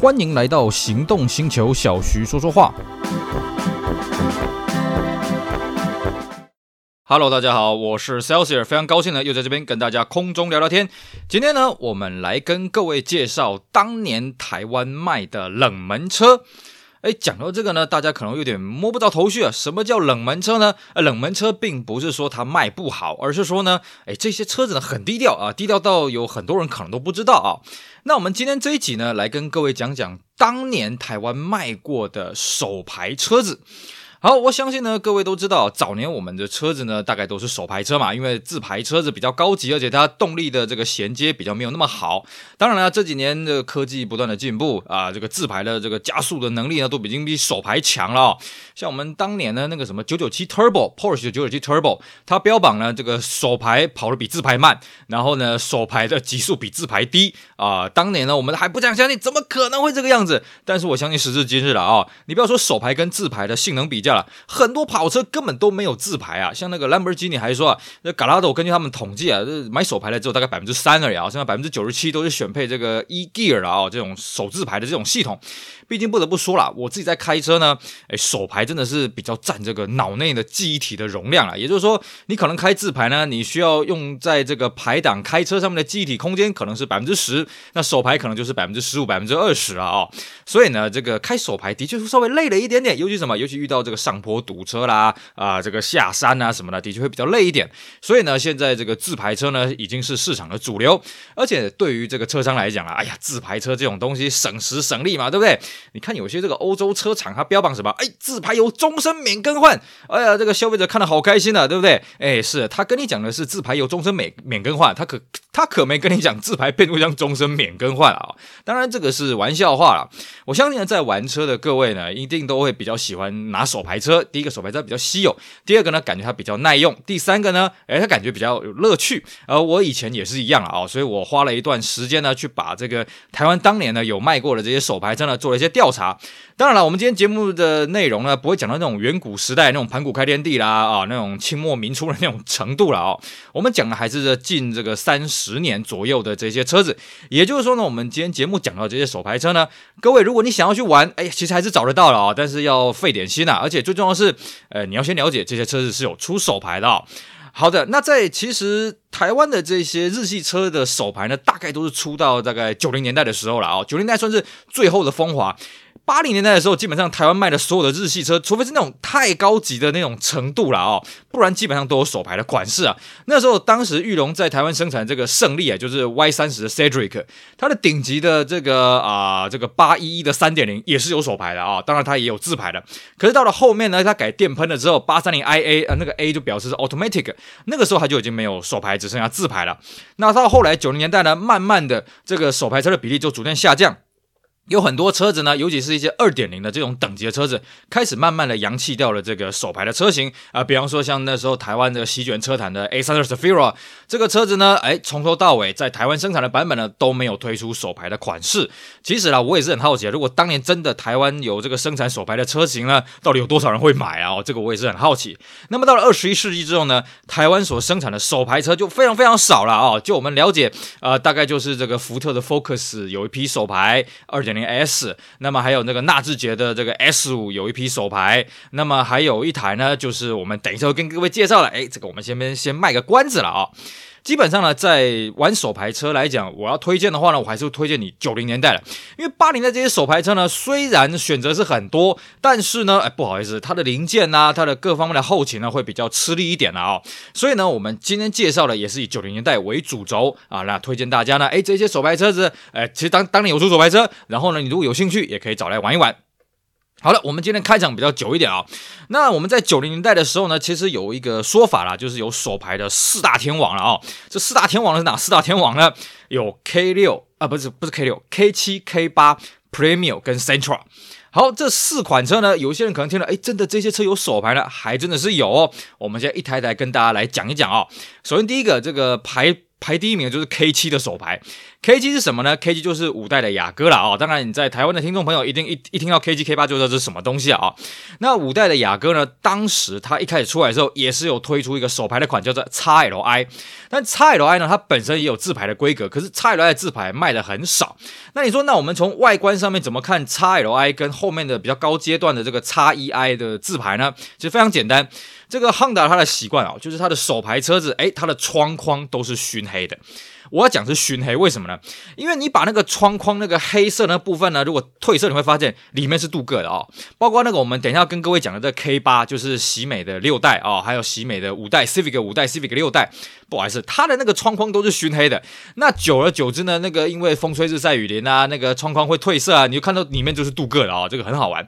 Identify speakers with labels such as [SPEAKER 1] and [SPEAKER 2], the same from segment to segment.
[SPEAKER 1] 欢迎来到行动星球，小徐说说话。Hello，大家好，我是 Celsius，非常高兴呢，又在这边跟大家空中聊聊天。今天呢，我们来跟各位介绍当年台湾卖的冷门车。哎，讲到这个呢，大家可能有点摸不着头绪啊。什么叫冷门车呢？呃，冷门车并不是说它卖不好，而是说呢，哎，这些车子呢很低调啊，低调到有很多人可能都不知道啊。那我们今天这一集呢，来跟各位讲讲当年台湾卖过的首牌车子。好，我相信呢，各位都知道，早年我们的车子呢，大概都是手排车嘛，因为自排车子比较高级，而且它动力的这个衔接比较没有那么好。当然了，这几年的科技不断的进步啊，这个自排的这个加速的能力呢，都已经比手排强了哦。像我们当年的那个什么997 Turbo，Porsche 997 Turbo，它标榜呢这个手排跑得比自排慢，然后呢手排的极速比自排低啊。当年呢我们还不这样相信，怎么可能会这个样子？但是我相信时至今日了啊，你不要说手排跟自排的性能比较。很多跑车根本都没有自排啊，像那个兰博基尼还说啊，那 galado 根据他们统计啊，这买手排的只有大概百分之三而已啊，剩下百分之九十七都是选配这个 E Gear 啊，这种手自排的这种系统。毕竟不得不说了，我自己在开车呢，诶，手排真的是比较占这个脑内的记忆体的容量啊。也就是说，你可能开自排呢，你需要用在这个排档开车上面的记忆体空间可能是百分之十，那手排可能就是百分之十五、百分之二十了啊。所以呢，这个开手排的确是稍微累了一点点，尤其什么，尤其遇到这个上坡堵车啦，啊、这个下山啊什么的，的确会比较累一点。所以呢，现在这个自排车呢，已经是市场的主流，而且对于这个车商来讲啊，哎呀，自排车这种东西省时省力嘛，对不对？你看有些这个欧洲车厂，它标榜什么？哎，自排油终身免更换。哎呀，这个消费者看得好开心啊，对不对？哎，是他跟你讲的是自排油终身免免更换，他可他可没跟你讲自排变速箱终身免更换啊。当然，这个是玩笑话了。我相信，在玩车的各位呢，一定都会比较喜欢拿手排车。第一个，手排车比较稀有；第二个呢，感觉它比较耐用；第三个呢，哎，它感觉比较有乐趣。呃，我以前也是一样啊，所以我花了一段时间呢，去把这个台湾当年呢有卖过的这些手排车呢，做了一些调查。当然了，我们今天节目的内容呢，不会讲到那种远古时代那种盘古开天地啦啊，那种清末民初的那种程度了哦。我们讲的还是近这个三十年左右的这些车子。也就是说呢，我们今天节目讲到这些手牌车呢，各位如果你想要去玩，哎呀，其实还是找得到了啊，但是要费点心呐，而且最重要的是，呃，你要先了解这些车子是有出手牌的。好的，那在其实台湾的这些日系车的手牌呢，大概都是出到大概九零年代的时候了啊，九零年代算是最后的风华。八零年代的时候，基本上台湾卖的所有的日系车，除非是那种太高级的那种程度了哦，不然基本上都有手排的款式啊。那时候，当时裕隆在台湾生产这个胜利啊，就是 Y 三十的 Cedric，它的顶级的这个啊、这个八一一的三点零也是有手排的啊、当然，它也有自排的。可是到了后面呢，它改电喷了之后，八三零 IA 啊，那个 A 就表示是 Automatic，那个时候它就已经没有手排，只剩下自排了。那到后来九零年代呢，慢慢的这个手排车的比例就逐渐下降。有很多车子呢，尤其是一些二点零的这种等级的车子，开始慢慢的洋气掉了这个手牌的车型啊、比方说像那时候台湾这个席卷车坛的 A320 Zafira 这个车子呢，哎，从头到尾在台湾生产的版本呢都没有推出手牌的款式。其实啦，我也是很好奇，如果当年真的台湾有这个生产手牌的车型呢，到底有多少人会买啊？这个我也是很好奇。那么到了二十一世纪之后呢，台湾所生产的手牌车就非常非常少了啊。就我们了解，呃，大概就是这个福特的 Focus 有一批手牌二点零 S，那么还有那个纳智捷的这个 S 五有一批手牌，那么还有一台呢，就是我们等一下会跟各位介绍了，哎，这个我们先先卖个关子了啊。基本上呢，在玩手牌车来讲，我要推荐的话呢，我还是推荐你九零年代的，因为八零的这些手牌车呢，虽然选择是很多，但是呢，哎，不好意思，它的零件呐，它的各方面的后勤呢，会比较吃力一点了啊。所以呢，我们今天介绍的也是以九零年代为主轴啊，那推荐大家呢，哎，这些手牌车子，哎，其实当当年有出手牌车，然后呢，你如果有兴趣，也可以找来玩一玩。好了，我们今天开场比较久一点啊。那我们在九零年代的时候呢，其实有一个说法啦，就是有手排的四大天王了啊。这四大天王是哪四大天王呢？有 K 六啊，不是不是 K 六，K 七、K 八、Premio 跟 Central。好，这四款车呢，有些人可能听了，哎，真的这些车有手排呢，还真的是有哦。我们现在一台台跟大家来讲一讲啊。首先第一个，这个排排第一名的就是 K 七的手牌，K 七是什么呢？K 七就是五代的雅阁了啊！当然你在台湾的听众朋友一定一一听到 K 七 K 八就知道这是什么东西啊！那五代的雅阁呢，当时它一开始出来的时候也是有推出一个手牌的款，叫做 XLI，但 XLI 呢，它本身也有自排的规格，可是 XLI 的自排卖的很少。那你说，那我们从外观上面怎么看 XLI 跟后面的比较高阶段的这个 XEI 的自排呢？其实非常简单。这个 Honda 它的习惯啊，就是它的首排车子，诶，它的窗框都是熏黑的。我要讲是熏黑，为什么呢？因为你把那个窗框那个黑色那部分呢，如果褪色，你会发现里面是镀铬的哦。包括那个我们等一下跟各位讲的这 K 八，就是喜美的六代啊、哦，还有喜美的五代 Civic 五代 Civic 六代，不好意思，它的那个窗框都是熏黑的。那久而久之呢，那个因为风吹日晒雨淋啊，那个窗框会褪色啊，你就看到里面就是镀铬的啊、这个很好玩。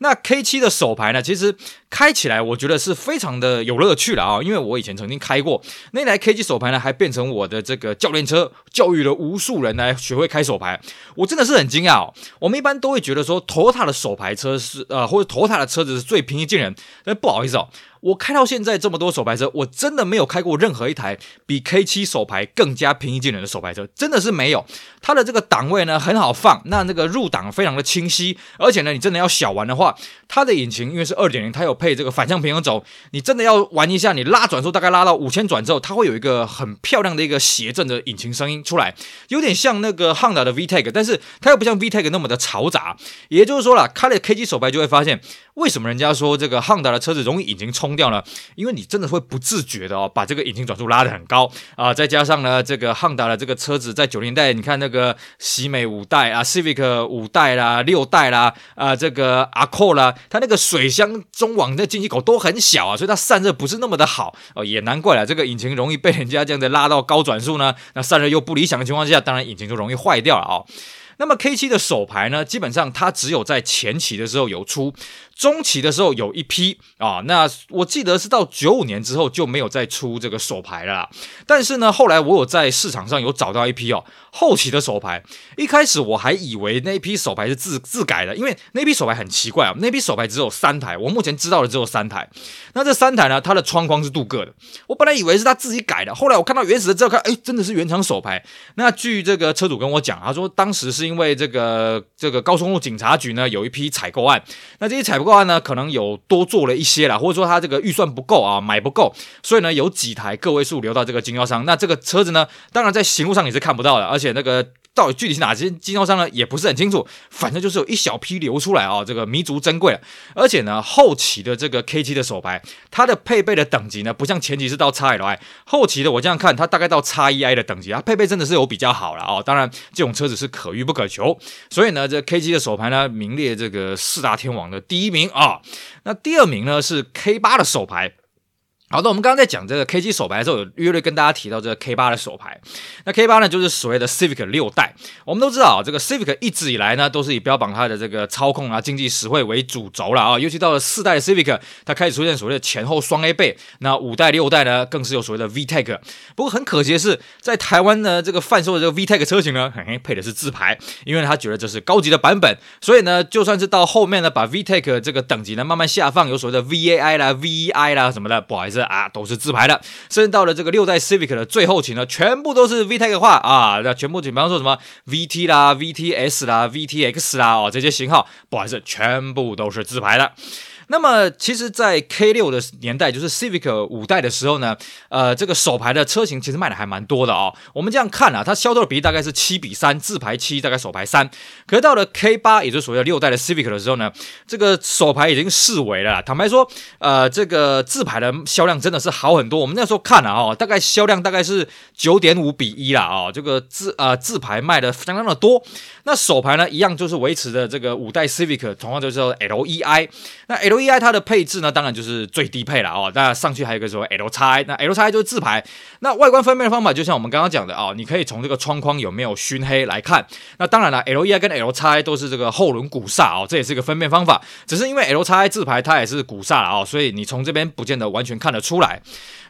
[SPEAKER 1] 那 K 七的手牌呢，其实开起来我觉得是非常的有乐趣的啊、因为我以前曾经开过那台 K 七手牌呢，还变成我的这个教练车教育了无数人来学会开手牌，我真的是很惊讶哦。我们一般都会觉得说头塔的手牌车是呃，或者头塔的车子是最平易近人，但不好意思哦。我开到现在这么多手排车，我真的没有开过任何一台比 K7 手排更加平易近人的手排车，真的是没有。它的这个档位呢很好放，那那个入档非常的清晰，而且呢你真的要小玩的话，它的引擎因为是二点零，它有配这个反向平衡轴，你真的要玩一下，你拉转速大概拉到五千转之后，它会有一个很漂亮的一个谐振的引擎声音出来，有点像那个 Honda 的 VTEC，但是它又不像 VTEC 那么的嘈杂。也就是说啦，开了 K7 手排就会发现。为什么人家说这个 Honda 的车子容易引擎冲掉呢？因为你真的会不自觉的哦，把这个引擎转速拉得很高啊，再加上呢，这个汉达的这个车子在九零代，你看那个喜美五代啊，Civic 五代啦、六代啦，啊，这个阿扣啦，它那个水箱中网的进气口都很小啊，所以它散热不是那么的好哦，也难怪了，这个引擎容易被人家这样子拉到高转速呢，那散热又不理想的情况下，当然引擎就容易坏掉了啊、哦。那么 K 七的手牌呢，基本上它只有在前期的时候有出。中期的时候有一批啊，那我记得是到九五年之后就没有再出这个手牌了啦。但是呢，后来我有在市场上有找到一批哦，后期的手牌。一开始我还以为那一批手牌是自自改的，因为那批手牌很奇怪啊，那批手牌只有三台，我目前知道的只有三台。那这三台呢，它的窗框是镀铬的，我本来以为是他自己改的，后来我看到原始的之后看，哎，真的是原厂手牌。那据这个车主跟我讲，他说当时是因为这个这个高速公路警察局呢有一批采购案，那这些采购。话呢，可能有多做了一些啦，或者说他这个预算不够啊，买不够，所以呢，有几台个位数留到这个经销商。那这个车子呢，当然在行路上也是看不到的，而且那个到底具体是哪些经销商呢，也不是很清楚。反正就是有一小批流出来啊，这个弥足珍贵了。而且呢，后期的这个 K7 的手牌，它的配备的等级呢，不像前期是到 XLI，后期的我这样看，它大概到 X E I 的等级，它配备真的是有比较好了哦。当然，这种车子是可遇不可求，所以呢，这 K7 的手牌呢，名列这个四大天王的第一名啊。那第二名呢是 K 八的手牌。好的，我们刚刚在讲这个 K7 手牌的时候，有略略跟大家提到这个 K 八的手牌。那 K 八呢，就是所谓的 Civic 六代。我们都知道啊，这个 Civic 一直以来呢，都是以标榜它的这个操控啊、经济实惠为主轴了啊。尤其到了四代的 Civic，它开始出现所谓的前后双 A 背。那五代、六代呢，更是有所谓的 VTEC。不过很可惜的是，在台湾呢，这个贩售的这个 VTEC 车型呢，嘿嘿，配的是自排，因为他觉得这是高级的版本。所以呢，就算是到后面呢，把 VTEC 这个等级呢慢慢下放，有所谓的 VAI 啦、VEI 啦什么的，不好意思。啊，都是自排的，甚至到了这个六代 Civic 的最后期呢，全部都是 VTEC 化啊，那全部比方说什么 VT 啦、VTS 啦、VTX 啦哦，这些型号，不好意思，全部都是自排的。那么，其实，在 K 六的年代，就是 Civic 五代的时候呢，呃，这个手排的车型其实卖的还蛮多的哦。我们这样看啊，它销售的比例大概是七比三，自排七，大概手排三。可是到了 K 八，也就是所谓的六代的 Civic 的时候呢，这个手排已经式微了。坦白说，呃，这个自排的销量真的是好很多。我们那时候看了哦，大概销量大概是九点五比一啦哦，这个自呃自排卖的相当的多。那手排呢，一样就是维持的这个五代 Civic，同样就是 LEI。那 L E I 它的配置呢，当然就是最低配了哦。那上去还有个什么 L X I，那 L X I 就是自排。那外观分辨的方法，就像我们刚刚讲的哦，你可以从这个窗框有没有熏黑来看。那当然了，L E I 跟 L X I 都是这个后轮鼓刹哦，这也是一个分辨方法。只是因为 L X I 自排它也是鼓刹了哦，所以你从这边不见得完全看得出来。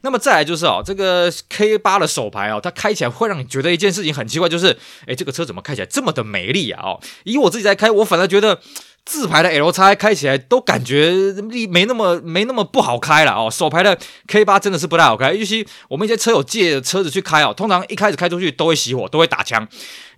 [SPEAKER 1] 那么再来就是哦，这个 K 八的手排哦，它开起来会让你觉得一件事情很奇怪，就是诶，这个车怎么开起来这么的美美丽啊？哦，以我自己在开，我反而觉得。自排的 LX 开起来都感觉力没那么没那么不好开了哦。手排的 K 八真的是不太好开，尤其我们一些车友借车子去开哦，通常一开始开出去都会熄火，都会打枪。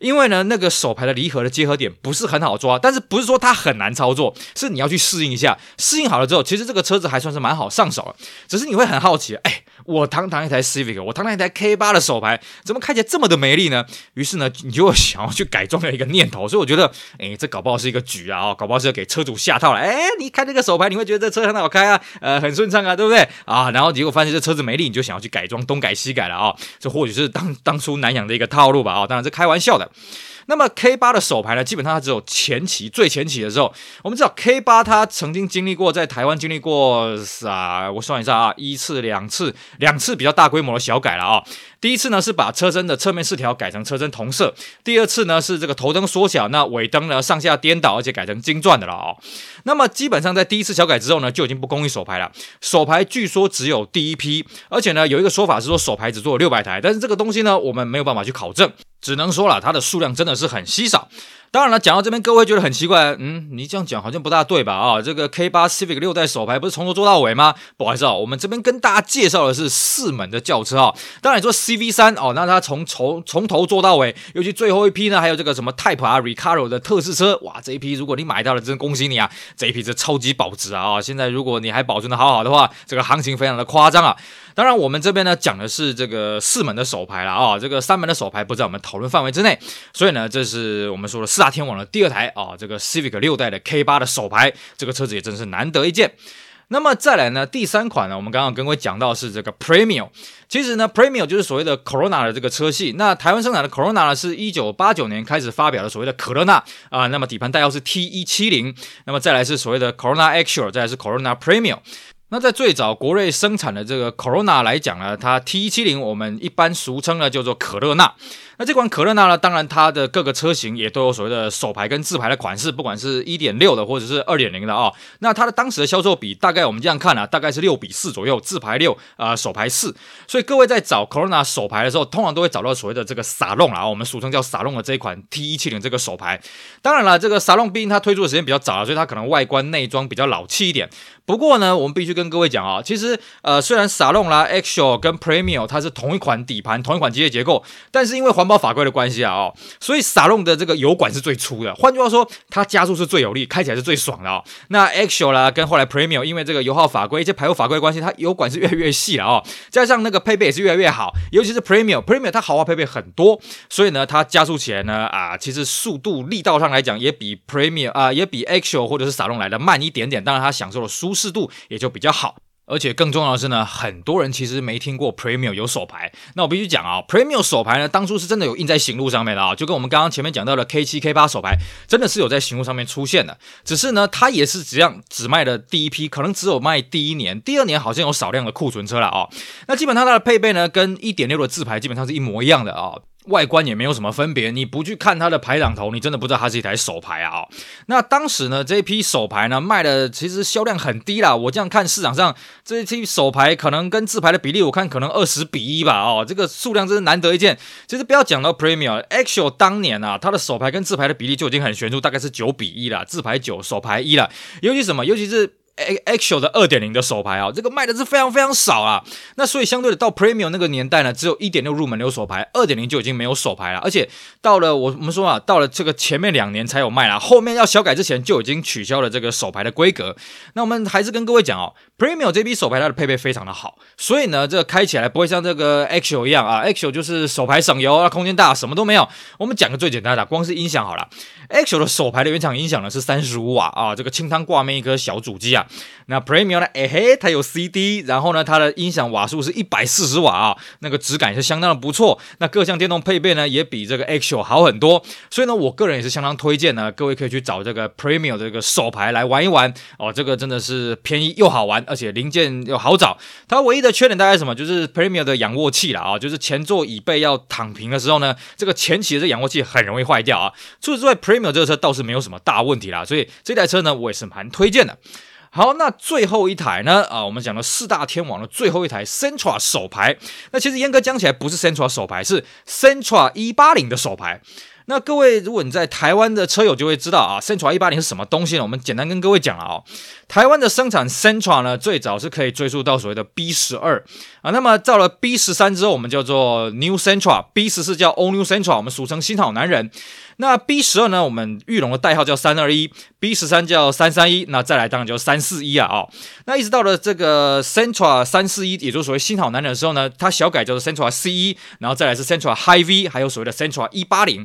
[SPEAKER 1] 因为呢，那个手排的离合的结合点不是很好抓，但是不是说它很难操作，是你要去适应一下。适应好了之后，其实这个车子还算是蛮好上手了。只是你会很好奇，哎，我堂堂一台 Civic，我堂堂一台 K 八的手排，怎么开起来这么的没力呢？于是呢，你就想要去改装的一个念头。所以我觉得，哎，这搞不好是一个局啊，搞不好是要给车主下套了。哎，你开这个手牌，你会觉得这车很好开啊，呃，很顺畅啊，对不对？啊，然后结果发现这车子没力，你就想要去改装，东改西改了啊，这或许是当当初南洋的一个套路吧，啊，哦，当然是开玩笑的。那么 K 八的手牌呢，基本上它只有前期最前期的时候，我们知道 K 八它曾经经历过在台湾经历过啊，我算一下啊，一次、两次、两次比较大规模的小改了啊。第一次呢是把车身的侧面饰条改成车身同色，第二次呢是这个头灯缩小，那尾灯呢上下颠倒，而且改成金钻的了哦。那么基本上在第一次小改之后呢，就已经不供应手排了。手排据说只有第一批，而且呢有一个说法是说手排只做了六百台，但是这个东西呢我们没有办法去考证，只能说了它的数量真的是很稀少。当然了，讲到这边，各位觉得很奇怪，嗯，你这样讲好像不大对吧？啊，这个 K 八 Civic 六代手排不是从头做到尾吗？不好意思啊，我们这边跟大家介绍的是四门的轿车啊。当然你说 CV 三哦，那它从从从头做到尾，尤其最后一批呢，还有这个什么 Type R Recaro 的特试车，哇，这一批如果你买到了，真恭喜你啊！这一批是超级保值啊！啊，现在如果你还保存的好好的话，这个行情非常的夸张啊。当然，我们这边呢讲的是这个四门的手牌了啊，这个三门的手牌不在我们讨论范围之内，所以呢，这是我们说的四大天王的第二台啊，这个 Civic 六代的 K 八的手牌，这个车子也真是难得一见。那么再来呢，第三款呢，我们刚刚跟各位讲到是这个 Premium，其实呢，Premium 就是所谓的 Corona 的这个车系。那台湾生产的 Corona 呢，是一九八九年开始发表的所谓的可乐纳啊，那么底盘代号是 T 一七零，那么再来是所谓的 Corona Actual，再来是 Corona Premium。那在最早国瑞生产的这个 Corona 来讲呢，它 T170 我们一般俗称呢叫做可乐纳。那这款可乐娜呢，当然它的各个车型也都有所谓的手排跟自排的款式，不管是一点六的或者是二点零的啊。那它的当时的销售比大概我们这样看啊，大概是六比四左右，自排六啊，手排四。所以各位在找 Corona 手排的时候，通常都会找到所谓的这个 Salon 啊，我们俗称叫 Salon 的这一款 T170 这个手排。当然了，这个 Salon 毕竟它推出的时间比较早，所以它可能外观内装比较老气一点。不过呢，我们必须跟各位讲啊，其实呃，虽然 Salon 啦、Actual 跟 Premio 它是同一款底盘、同一款机械结构，但是因为环保法规的关系啊，哦，所以 Salon 的这个油管是最粗的。换句话说，它加速是最有力，开起来是最爽的哦。那 Actual 啦跟后来 Premium，因为这个油耗法规、一些排油法规的关系，它油管是越来越细了哦。加上那个配备也是越来越好，尤其是 Premium，Premium 它豪华配备很多，所以呢，它加速起来呢啊，其实速度力道上来讲也比 Premium 啊，也比 Actual 或者是 Salon 来的慢一点点。当然，它享受的舒适度也就比较好。而且更重要的是呢，很多人其实没听过 premium 有手排。那我必须讲啊 premium 手排呢，当初是真的有印在行路上面的啊，就跟我们刚刚前面讲到的 K 七、K 八手排，真的是有在行路上面出现的。只是呢，它也是只样只卖了第一批，可能只有卖第一年，第二年好像有少量的库存车了啊。那基本上它的配备呢，跟一点六的自排基本上是一模一样的啊。外观也没有什么分别，你不去看它的排挡头，你真的不知道它是一台手排啊！哦，那当时呢，这一批手排呢卖的其实销量很低啦。我这样看市场上这一批手排可能跟自排的比例，我看可能二十比一吧。哦，这个数量真是难得一见。其实不要讲到 Premium，Actual 当年啊，它的手排跟自排的比例就已经很悬殊，大概是九比一了，自排九，手排一了。尤其什么？尤其是。Actual 的二点零的手排啊，这个卖的是非常非常少啊。那所以相对的，到 Premium 那个年代呢，只有一点六入门有手排，二点零就已经没有手排了。而且到了我我们说啊，到了这个前面两年才有卖啦，后面要小改之前就已经取消了这个手排的规格。那我们还是跟各位讲哦，Premium 这批手排它的配备非常的好，所以呢，这个开起来不会像这个 Actual 一样啊，Actual 就是手排省油啊，空间大，什么都没有。我们讲个最简单的，光是音响好了，Actual 的手排的原厂音响呢是三十五瓦啊，这个清汤挂面一颗小主机啊。那 Premium 呢？哎嘿，它有 CD，然后呢，它的音响瓦数是一百四十瓦啊，那个质感是相当的不错。那各项电动配备呢，也比这个 Actual 好很多。所以呢，我个人也是相当推荐呢，各位可以去找这个 Premium 这个手牌来玩一玩哦。这个真的是便宜又好玩，而且零件又好找。它唯一的缺点大概什么？就是 Premium 的仰卧器啦啊，就是前座椅背要躺平的时候呢，这个前起的这仰卧器很容易坏掉啊。除此之外，Premium 这个车倒是没有什么大问题啦。所以这台车呢，我也是蛮推荐的。好，那最后一台呢？啊，我们讲的四大天王的最后一台 Centra 手牌。那其实严格讲起来，不是 Centra 手牌，是 Centra 一八零的手牌。那各位，如果你在台湾的车友就会知道啊，Sentra 180是什么东西呢？我们简单跟各位讲了、哦，台湾的生产 Sentra 呢，最早是可以追溯到所谓的 B 十二啊，那么到了 B 十三之后，我们叫做 New Sentra，B 十四叫 All New Sentra，我们俗称新好男人。那 B 十二呢？我们裕隆的代号叫三二一，B 十三叫三三一，那再来当然就三四一啊！哦，那一直到了这个 Sentra 三四一，也就是所谓新好男人的时候呢，它小改叫做 Sentra C 一，然后再来是 Sentra High V，还有所谓的 Sentra 一八零。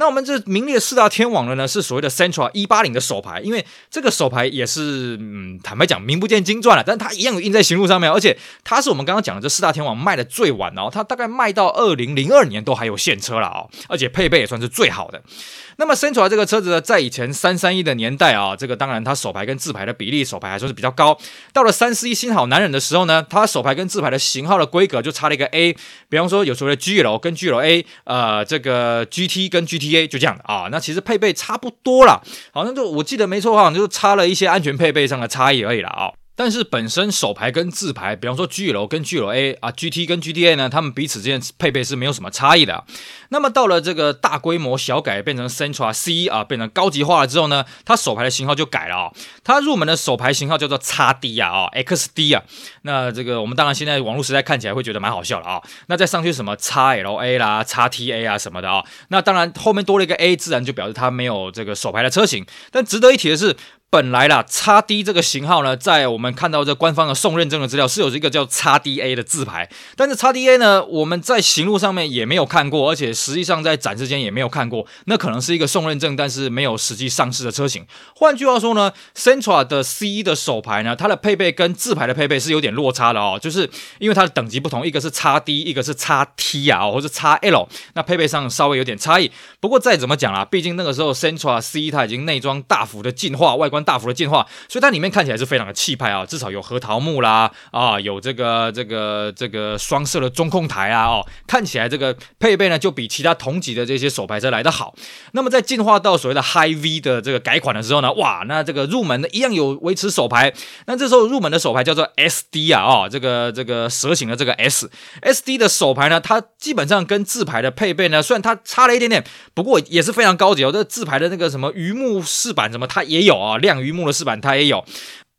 [SPEAKER 1] 那我们这名列四大天王的呢，是所谓的 Central 一八零的手牌，因为这个手牌也是，嗯，坦白讲名不见经传了，但它一样印在行路上面，而且它是我们刚刚讲的这四大天王卖的最晚哦，它大概卖到二零零二年都还有现车了哦，而且配备也算是最好的。那么 Central 这个车子呢，在以前三三一的年代啊，这个当然它手牌跟自牌的比例，手牌还算是比较高。到了三四一新好男人的时候呢，它手牌跟自牌的型号的规格就差了一个 A。比方说有所谓的 GL 跟 GLA，呃，这个 GT 跟 GT A 就这样的啊。那其实配备差不多啦，好像就我记得没错的话，好像就差了一些安全配备上的差异而已了啊。但是本身手牌跟自牌，比方说 GL 跟 GLA 啊，GT 跟 GTA 呢，他们彼此之间配备是没有什么差异的。那么到了这个大规模小改变成 Sentra C 啊，变成高级化了之后呢，它手牌的型号就改了啊。它入门的手牌型号叫做 XD 啊哦，XD 啊。那这个我们当然现在网络时代看起来会觉得蛮好笑的啊。那再上去什么 XLA 啦、XTA 啊什么的啊。那当然后面多了一个 A，自然就表示它没有这个手牌的车型。但值得一提的是。本来啦，XD 这个型号呢，在我们看到这官方的送认证的资料是有一个叫 XDA 的字牌，但是 XDA 呢，我们在行路上面也没有看过，而且实际上在展示间也没有看过，那可能是一个送认证，但是没有实际上市的车型。换句话说呢，Centra 的 C 的手牌呢，它的配备跟字牌的配备是有点落差的哦，就是因为它的等级不同，一个是 XD，一个是 XT 啊，或者 XL，那配备上稍微有点差异。不过再怎么讲啦，毕竟那个时候 Centra C 它已经内装大幅的进化，外观。大幅的进化，所以它里面看起来是非常的气派啊，至少有核桃木啦，啊，有这个这个这个双色的中控台啊，哦，看起来这个配备呢就比其他同级的这些手牌车来得好。那么在进化到所谓的 High V 的这个改款的时候呢，哇，那这个入门的一样有维持手牌，那这时候入门的手牌叫做 SD 啊，哦，这个这个蛇形的这个 S，SD 的手牌呢，它基本上跟自牌的配备呢，虽然它差了一点点，不过也是非常高级哦。这个自排的那个什么榆木饰板什么，它也有啊，亮。榆木的饰板它也有，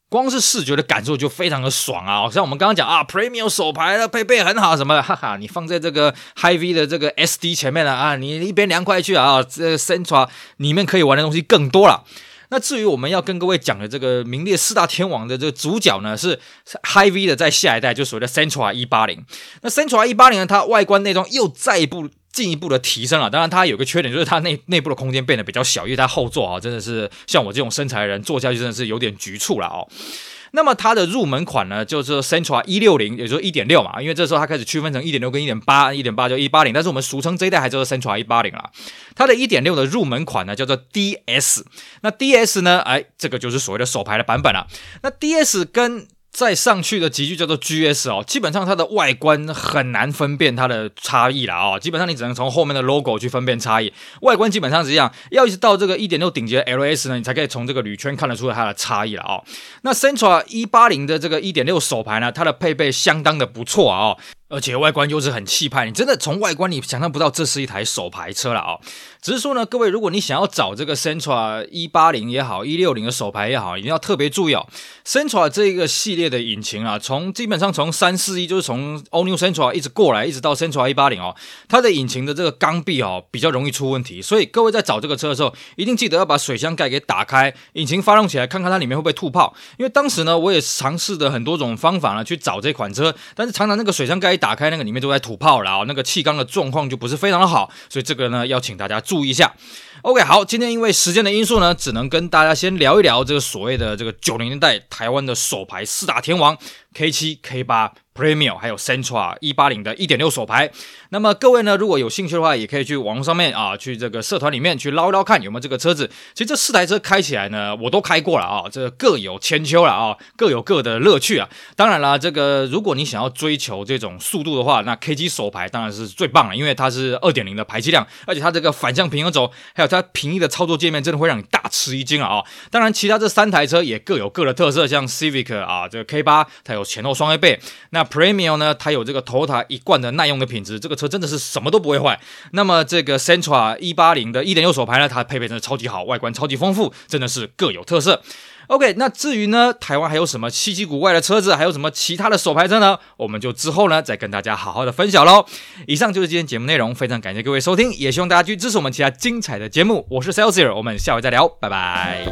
[SPEAKER 1] 光是视觉的感受就非常的爽啊！像我们刚刚讲啊，Premium 手排的配备很好什么的，哈哈，你放在这个 High V 的这个 SD 前面了啊，你一边凉快去啊，这 Centra 里面可以玩的东西更多了。那至于我们要跟各位讲的这个名列四大天王的这个主角呢，是 High V 的在下一代，就所谓的 Centra 一八零。那 Centra 一八零呢，它外观内装又再一步。进一步的提升了，当然它有个缺点，就是它内内部的空间变得比较小，因为它后座啊，真的是像我这种身材的人坐下去真的是有点局促了哦。那么它的入门款呢，就是 Sentra 一六零，也就是一点六嘛，因为这时候它开始区分成一点六跟一点八，一点八就一八零，但是我们俗称这一代还叫做 Sentra 一八零啦。它的一点六的入门款呢叫做 DS，那 DS 呢，哎，这个就是所谓的手排的版本了。那 DS 跟再上去的集具叫做 GS 哦，基本上它的外观很难分辨它的差异了哦，基本上你只能从后面的 logo 去分辨差异，外观基本上是这样，要一直到这个一点六顶级的 LS 呢，你才可以从这个铝圈看得出它的差异了哦。那 Sentra 一八零的这个一点六手牌呢，它的配备相当的不错啊哦。而且外观又是很气派，你真的从外观你想象不到这是一台手排车了啊、哦！只是说呢，各位，如果你想要找这个 Sentra 一八零也好，一六零的手排也好，一定要特别注意哦。Sentra 这个系列的引擎啊，从基本上从三四一就是从 All New Sentra 一直过来，一直到 Sentra 一八零哦，它的引擎的这个缸壁哦比较容易出问题，所以各位在找这个车的时候，一定记得要把水箱盖给打开，引擎发动起来，看看它里面会不会吐泡。因为当时呢，我也尝试了很多种方法呢去找这款车，但是常常那个水箱盖。打开那个里面都在吐泡然后，那个气缸的状况就不是非常的好，所以这个呢要请大家注意一下。OK，好，今天因为时间的因素呢，只能跟大家先聊一聊这个所谓的这个九零年代台湾的首牌四大天王 K 七 K 八。Premium 还有 Sentra 一八零的一点六手排，那么各位呢，如果有兴趣的话，也可以去网络上面啊，去这个社团里面去捞一捞看有没有这个车子。其实这四台车开起来呢，我都开过了啊，这各有千秋了啊，各有各的乐趣啊。当然啦，这个如果你想要追求这种速度的话，那 K 七手排当然是最棒了，因为它是二点零的排气量，而且它这个反向平衡轴，还有它平易的操作界面，真的会让你大吃一惊啊。当然，其他这三台车也各有各的特色，像 Civic 啊，这个 K 八它有有前后双 A 倍。那 Premium 呢，它有这个 Toyota 一贯的耐用的品质，这个车真的是什么都不会坏。那么这个 Sentra 一八零的一点六手排呢，它配备真的超级好，外观超级丰富，真的是各有特色。OK，那至于呢，台湾还有什么稀奇古怪的车子，还有什么其他的手排车呢？我们就之后呢再跟大家好好的分享喽。以上就是今天节目内容，非常感谢各位收听，也希望大家继续支持我们其他精彩的节目。我是 Celsius，我们下回再聊，拜拜。